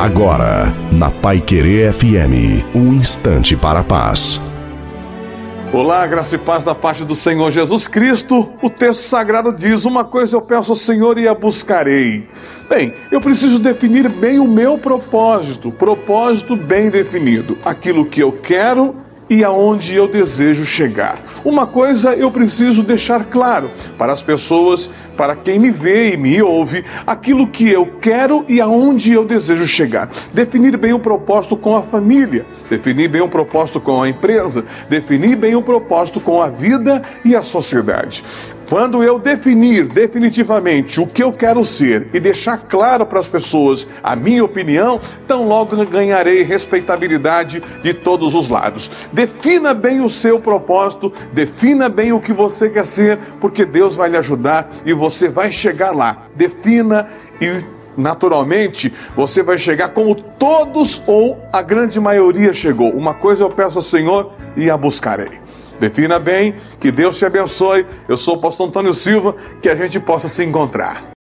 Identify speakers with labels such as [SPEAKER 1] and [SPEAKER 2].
[SPEAKER 1] Agora, na Pai Querer FM, um instante para a paz.
[SPEAKER 2] Olá, graça e paz da parte do Senhor Jesus Cristo. O texto sagrado diz: Uma coisa eu peço ao Senhor e a buscarei. Bem, eu preciso definir bem o meu propósito, propósito bem definido, aquilo que eu quero e aonde eu desejo chegar. Uma coisa eu preciso deixar claro para as pessoas, para quem me vê e me ouve, aquilo que eu quero e aonde eu desejo chegar. Definir bem o propósito com a família, definir bem o propósito com a empresa, definir bem o propósito com a vida e a sociedade. Quando eu definir definitivamente o que eu quero ser e deixar claro para as pessoas a minha opinião, tão logo ganharei respeitabilidade de todos os lados. Defina bem o seu propósito, defina bem o que você quer ser, porque Deus vai lhe ajudar e você vai chegar lá. Defina e naturalmente você vai chegar como todos ou a grande maioria chegou. Uma coisa eu peço ao Senhor e a buscarei. Defina bem, que Deus te abençoe. Eu sou o pastor Antônio Silva, que a gente possa se encontrar.